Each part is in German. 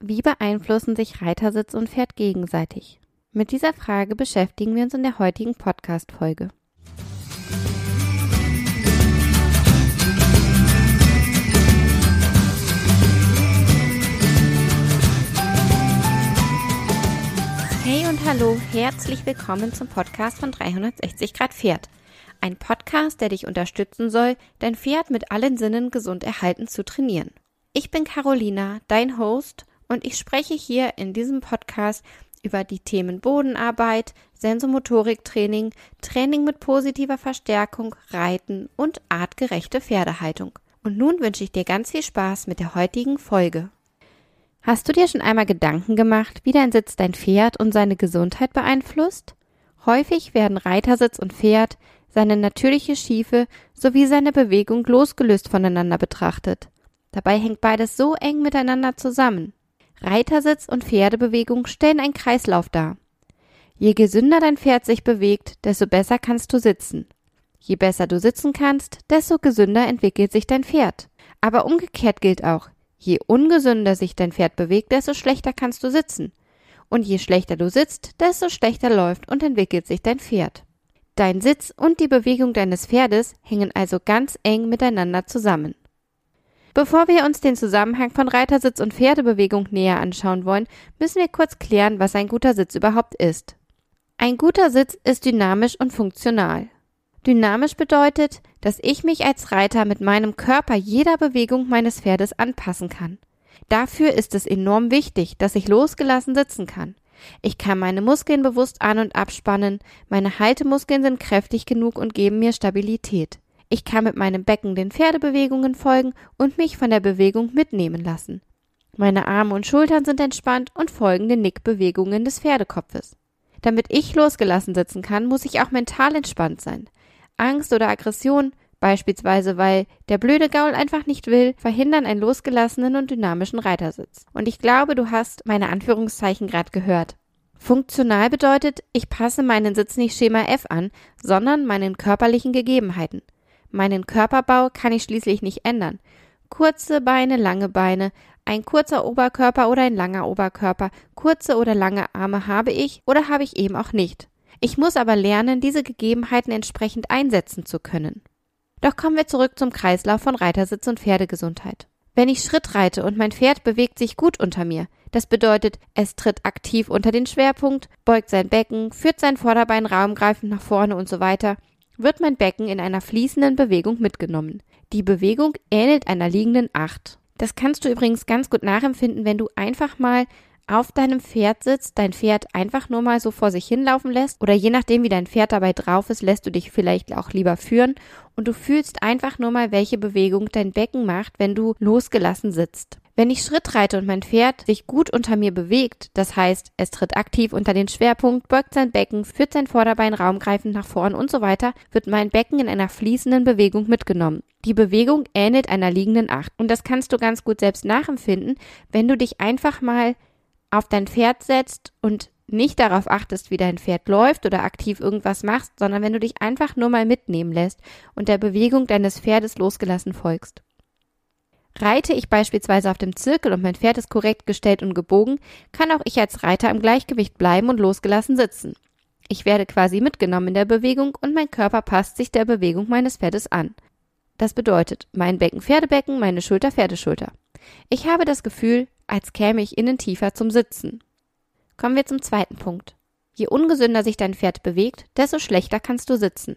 Wie beeinflussen sich Reitersitz und Pferd gegenseitig? Mit dieser Frage beschäftigen wir uns in der heutigen Podcast-Folge. Hey und hallo, herzlich willkommen zum Podcast von 360 Grad Pferd. Ein Podcast, der dich unterstützen soll, dein Pferd mit allen Sinnen gesund erhalten zu trainieren. Ich bin Carolina, dein Host, und ich spreche hier in diesem Podcast über die Themen Bodenarbeit, Sensomotoriktraining, Training mit positiver Verstärkung, Reiten und artgerechte Pferdehaltung. Und nun wünsche ich dir ganz viel Spaß mit der heutigen Folge. Hast du dir schon einmal Gedanken gemacht, wie dein Sitz dein Pferd und seine Gesundheit beeinflusst? Häufig werden Reitersitz und Pferd, seine natürliche Schiefe sowie seine Bewegung losgelöst voneinander betrachtet. Dabei hängt beides so eng miteinander zusammen. Reitersitz und Pferdebewegung stellen einen Kreislauf dar. Je gesünder dein Pferd sich bewegt, desto besser kannst du sitzen. Je besser du sitzen kannst, desto gesünder entwickelt sich dein Pferd. Aber umgekehrt gilt auch, je ungesünder sich dein Pferd bewegt, desto schlechter kannst du sitzen. Und je schlechter du sitzt, desto schlechter läuft und entwickelt sich dein Pferd. Dein Sitz und die Bewegung deines Pferdes hängen also ganz eng miteinander zusammen. Bevor wir uns den Zusammenhang von Reitersitz und Pferdebewegung näher anschauen wollen, müssen wir kurz klären, was ein guter Sitz überhaupt ist. Ein guter Sitz ist dynamisch und funktional. Dynamisch bedeutet, dass ich mich als Reiter mit meinem Körper jeder Bewegung meines Pferdes anpassen kann. Dafür ist es enorm wichtig, dass ich losgelassen sitzen kann. Ich kann meine Muskeln bewusst an- und abspannen, meine Haltemuskeln sind kräftig genug und geben mir Stabilität. Ich kann mit meinem Becken den Pferdebewegungen folgen und mich von der Bewegung mitnehmen lassen. Meine Arme und Schultern sind entspannt und folgen den Nickbewegungen des Pferdekopfes. Damit ich losgelassen sitzen kann, muss ich auch mental entspannt sein. Angst oder Aggression, beispielsweise weil der blöde Gaul einfach nicht will, verhindern einen losgelassenen und dynamischen Reitersitz. Und ich glaube, du hast meine Anführungszeichen gerade gehört. Funktional bedeutet, ich passe meinen Sitz nicht Schema F an, sondern meinen körperlichen Gegebenheiten. Meinen Körperbau kann ich schließlich nicht ändern. Kurze Beine, lange Beine, ein kurzer Oberkörper oder ein langer Oberkörper, kurze oder lange Arme habe ich oder habe ich eben auch nicht. Ich muss aber lernen, diese Gegebenheiten entsprechend einsetzen zu können. Doch kommen wir zurück zum Kreislauf von Reitersitz und Pferdegesundheit. Wenn ich Schritt reite und mein Pferd bewegt sich gut unter mir, das bedeutet, es tritt aktiv unter den Schwerpunkt, beugt sein Becken, führt sein Vorderbein raumgreifend nach vorne und so weiter, wird mein Becken in einer fließenden Bewegung mitgenommen. Die Bewegung ähnelt einer liegenden Acht. Das kannst du übrigens ganz gut nachempfinden, wenn du einfach mal auf deinem Pferd sitzt, dein Pferd einfach nur mal so vor sich hinlaufen lässt oder je nachdem, wie dein Pferd dabei drauf ist, lässt du dich vielleicht auch lieber führen und du fühlst einfach nur mal, welche Bewegung dein Becken macht, wenn du losgelassen sitzt. Wenn ich Schritt reite und mein Pferd sich gut unter mir bewegt, das heißt, es tritt aktiv unter den Schwerpunkt, beugt sein Becken, führt sein Vorderbein raumgreifend nach vorn und so weiter, wird mein Becken in einer fließenden Bewegung mitgenommen. Die Bewegung ähnelt einer liegenden Acht. Und das kannst du ganz gut selbst nachempfinden, wenn du dich einfach mal auf dein Pferd setzt und nicht darauf achtest, wie dein Pferd läuft oder aktiv irgendwas machst, sondern wenn du dich einfach nur mal mitnehmen lässt und der Bewegung deines Pferdes losgelassen folgst. Reite ich beispielsweise auf dem Zirkel und mein Pferd ist korrekt gestellt und gebogen, kann auch ich als Reiter im Gleichgewicht bleiben und losgelassen sitzen. Ich werde quasi mitgenommen in der Bewegung und mein Körper passt sich der Bewegung meines Pferdes an. Das bedeutet, mein Becken Pferdebecken, meine Schulter Pferdeschulter. Ich habe das Gefühl, als käme ich innen tiefer zum Sitzen. Kommen wir zum zweiten Punkt. Je ungesünder sich dein Pferd bewegt, desto schlechter kannst du sitzen.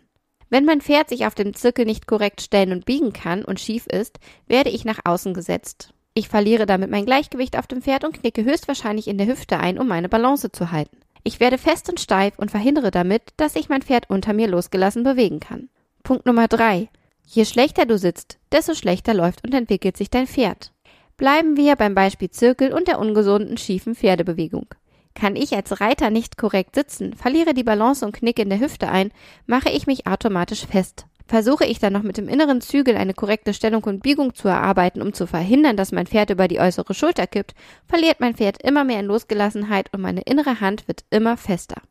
Wenn mein Pferd sich auf dem Zirkel nicht korrekt stellen und biegen kann und schief ist, werde ich nach außen gesetzt. Ich verliere damit mein Gleichgewicht auf dem Pferd und knicke höchstwahrscheinlich in der Hüfte ein, um meine Balance zu halten. Ich werde fest und steif und verhindere damit, dass sich mein Pferd unter mir losgelassen bewegen kann. Punkt Nummer drei. Je schlechter du sitzt, desto schlechter läuft und entwickelt sich dein Pferd. Bleiben wir beim Beispiel Zirkel und der ungesunden schiefen Pferdebewegung. Kann ich als Reiter nicht korrekt sitzen, verliere die Balance und knicke in der Hüfte ein, mache ich mich automatisch fest. Versuche ich dann noch mit dem inneren Zügel eine korrekte Stellung und Biegung zu erarbeiten, um zu verhindern, dass mein Pferd über die äußere Schulter kippt, verliert mein Pferd immer mehr in Losgelassenheit und meine innere Hand wird immer fester.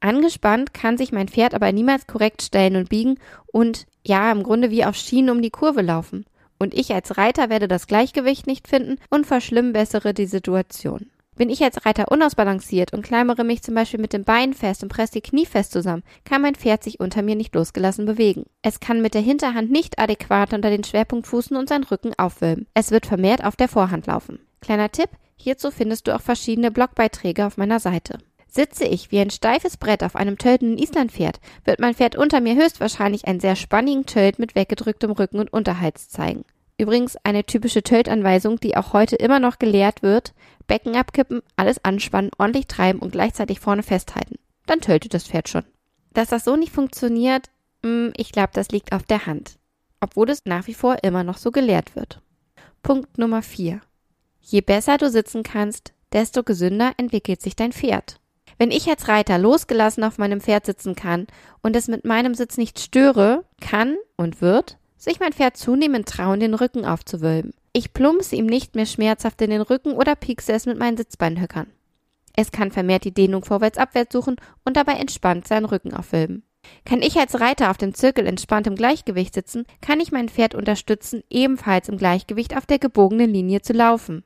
Angespannt kann sich mein Pferd aber niemals korrekt stellen und biegen und ja, im Grunde wie auf Schienen um die Kurve laufen. Und ich als Reiter werde das Gleichgewicht nicht finden und verschlimmbessere die Situation. Bin ich als Reiter unausbalanciert und klammere mich zum Beispiel mit dem Bein fest und presse die Knie fest zusammen, kann mein Pferd sich unter mir nicht losgelassen bewegen. Es kann mit der Hinterhand nicht adäquat unter den Schwerpunkt fußen und seinen Rücken aufwölben. Es wird vermehrt auf der Vorhand laufen. Kleiner Tipp, hierzu findest du auch verschiedene Blogbeiträge auf meiner Seite. Sitze ich wie ein steifes Brett auf einem töltenden Islandpferd, wird mein Pferd unter mir höchstwahrscheinlich einen sehr spannigen Tölt mit weggedrücktem Rücken und Unterhals zeigen. Übrigens eine typische Töltanweisung, die auch heute immer noch gelehrt wird. Becken abkippen, alles anspannen, ordentlich treiben und gleichzeitig vorne festhalten. Dann töltet das Pferd schon. Dass das so nicht funktioniert, hm, ich glaube, das liegt auf der Hand. Obwohl es nach wie vor immer noch so gelehrt wird. Punkt Nummer 4. Je besser du sitzen kannst, desto gesünder entwickelt sich dein Pferd. Wenn ich als Reiter losgelassen auf meinem Pferd sitzen kann und es mit meinem Sitz nicht störe, kann und wird sich mein Pferd zunehmend trauen, den Rücken aufzuwölben. Ich plumpse ihm nicht mehr schmerzhaft in den Rücken oder piekse es mit meinen Sitzbeinhöckern. Es kann vermehrt die Dehnung vorwärts-abwärts suchen und dabei entspannt seinen Rücken aufwölben. Kann ich als Reiter auf dem Zirkel entspannt im Gleichgewicht sitzen, kann ich mein Pferd unterstützen, ebenfalls im Gleichgewicht auf der gebogenen Linie zu laufen.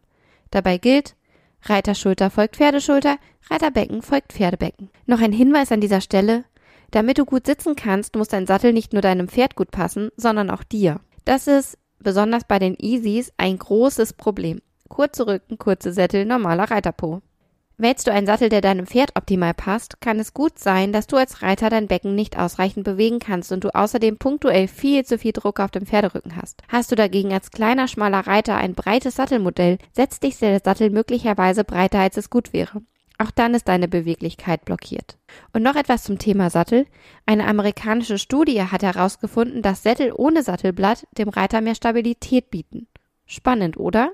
Dabei gilt, Reiterschulter folgt Pferdeschulter, Reiterbecken folgt Pferdebecken. Noch ein Hinweis an dieser Stelle, damit du gut sitzen kannst, muss dein Sattel nicht nur deinem Pferd gut passen, sondern auch dir. Das ist besonders bei den Easies ein großes Problem. Kurze Rücken, kurze Sättel, normaler Reiterpo. Wählst du einen Sattel, der deinem Pferd optimal passt, kann es gut sein, dass du als Reiter dein Becken nicht ausreichend bewegen kannst und du außerdem punktuell viel zu viel Druck auf dem Pferderücken hast. Hast du dagegen als kleiner, schmaler Reiter ein breites Sattelmodell, setzt dich der Sattel möglicherweise breiter, als es gut wäre. Auch dann ist deine Beweglichkeit blockiert. Und noch etwas zum Thema Sattel. Eine amerikanische Studie hat herausgefunden, dass Sättel ohne Sattelblatt dem Reiter mehr Stabilität bieten. Spannend, oder?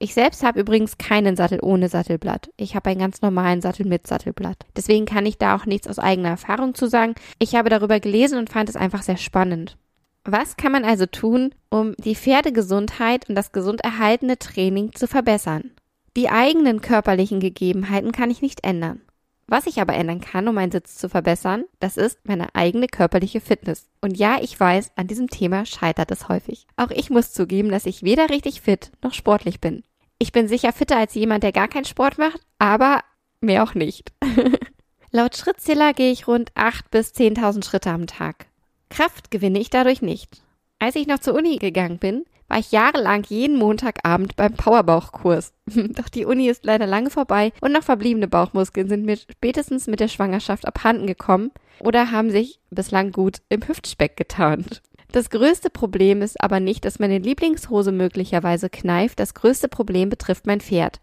Ich selbst habe übrigens keinen Sattel ohne Sattelblatt. Ich habe einen ganz normalen Sattel mit Sattelblatt. Deswegen kann ich da auch nichts aus eigener Erfahrung zu sagen. Ich habe darüber gelesen und fand es einfach sehr spannend. Was kann man also tun, um die Pferdegesundheit und das gesund erhaltene Training zu verbessern? Die eigenen körperlichen Gegebenheiten kann ich nicht ändern. Was ich aber ändern kann, um meinen Sitz zu verbessern, das ist meine eigene körperliche Fitness. Und ja, ich weiß, an diesem Thema scheitert es häufig. Auch ich muss zugeben, dass ich weder richtig fit noch sportlich bin. Ich bin sicher fitter als jemand, der gar keinen Sport macht, aber mehr auch nicht. Laut Schrittzähler gehe ich rund 8 bis 10.000 Schritte am Tag. Kraft gewinne ich dadurch nicht. Als ich noch zur Uni gegangen bin, war ich jahrelang jeden Montagabend beim Powerbauchkurs. Doch die Uni ist leider lange vorbei und noch verbliebene Bauchmuskeln sind mir spätestens mit der Schwangerschaft abhanden gekommen oder haben sich bislang gut im Hüftspeck getarnt. Das größte Problem ist aber nicht, dass meine Lieblingshose möglicherweise kneift. Das größte Problem betrifft mein Pferd.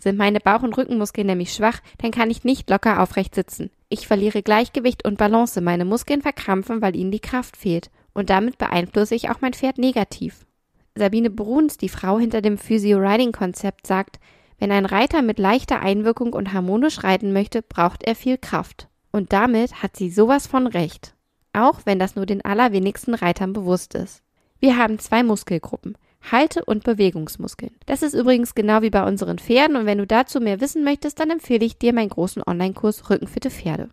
Sind meine Bauch- und Rückenmuskeln nämlich schwach, dann kann ich nicht locker aufrecht sitzen. Ich verliere Gleichgewicht und Balance, meine Muskeln verkrampfen, weil ihnen die Kraft fehlt. Und damit beeinflusse ich auch mein Pferd negativ. Sabine Bruns, die Frau hinter dem Physio-Riding-Konzept, sagt, wenn ein Reiter mit leichter Einwirkung und harmonisch reiten möchte, braucht er viel Kraft. Und damit hat sie sowas von recht. Auch wenn das nur den allerwenigsten Reitern bewusst ist. Wir haben zwei Muskelgruppen. Halte- und Bewegungsmuskeln. Das ist übrigens genau wie bei unseren Pferden und wenn du dazu mehr wissen möchtest, dann empfehle ich dir meinen großen Online-Kurs Rückenfitte Pferde.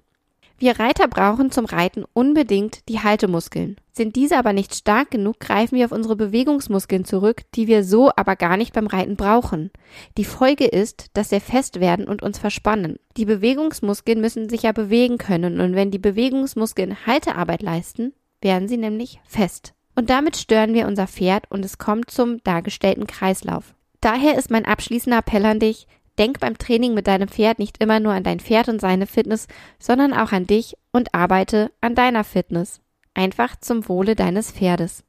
Wir Reiter brauchen zum Reiten unbedingt die Haltemuskeln. Sind diese aber nicht stark genug, greifen wir auf unsere Bewegungsmuskeln zurück, die wir so aber gar nicht beim Reiten brauchen. Die Folge ist, dass wir fest werden und uns verspannen. Die Bewegungsmuskeln müssen sich ja bewegen können und wenn die Bewegungsmuskeln Haltearbeit leisten, werden sie nämlich fest. Und damit stören wir unser Pferd und es kommt zum dargestellten Kreislauf. Daher ist mein abschließender Appell an dich, Denk beim Training mit deinem Pferd nicht immer nur an dein Pferd und seine Fitness, sondern auch an dich und arbeite an deiner Fitness. Einfach zum Wohle deines Pferdes.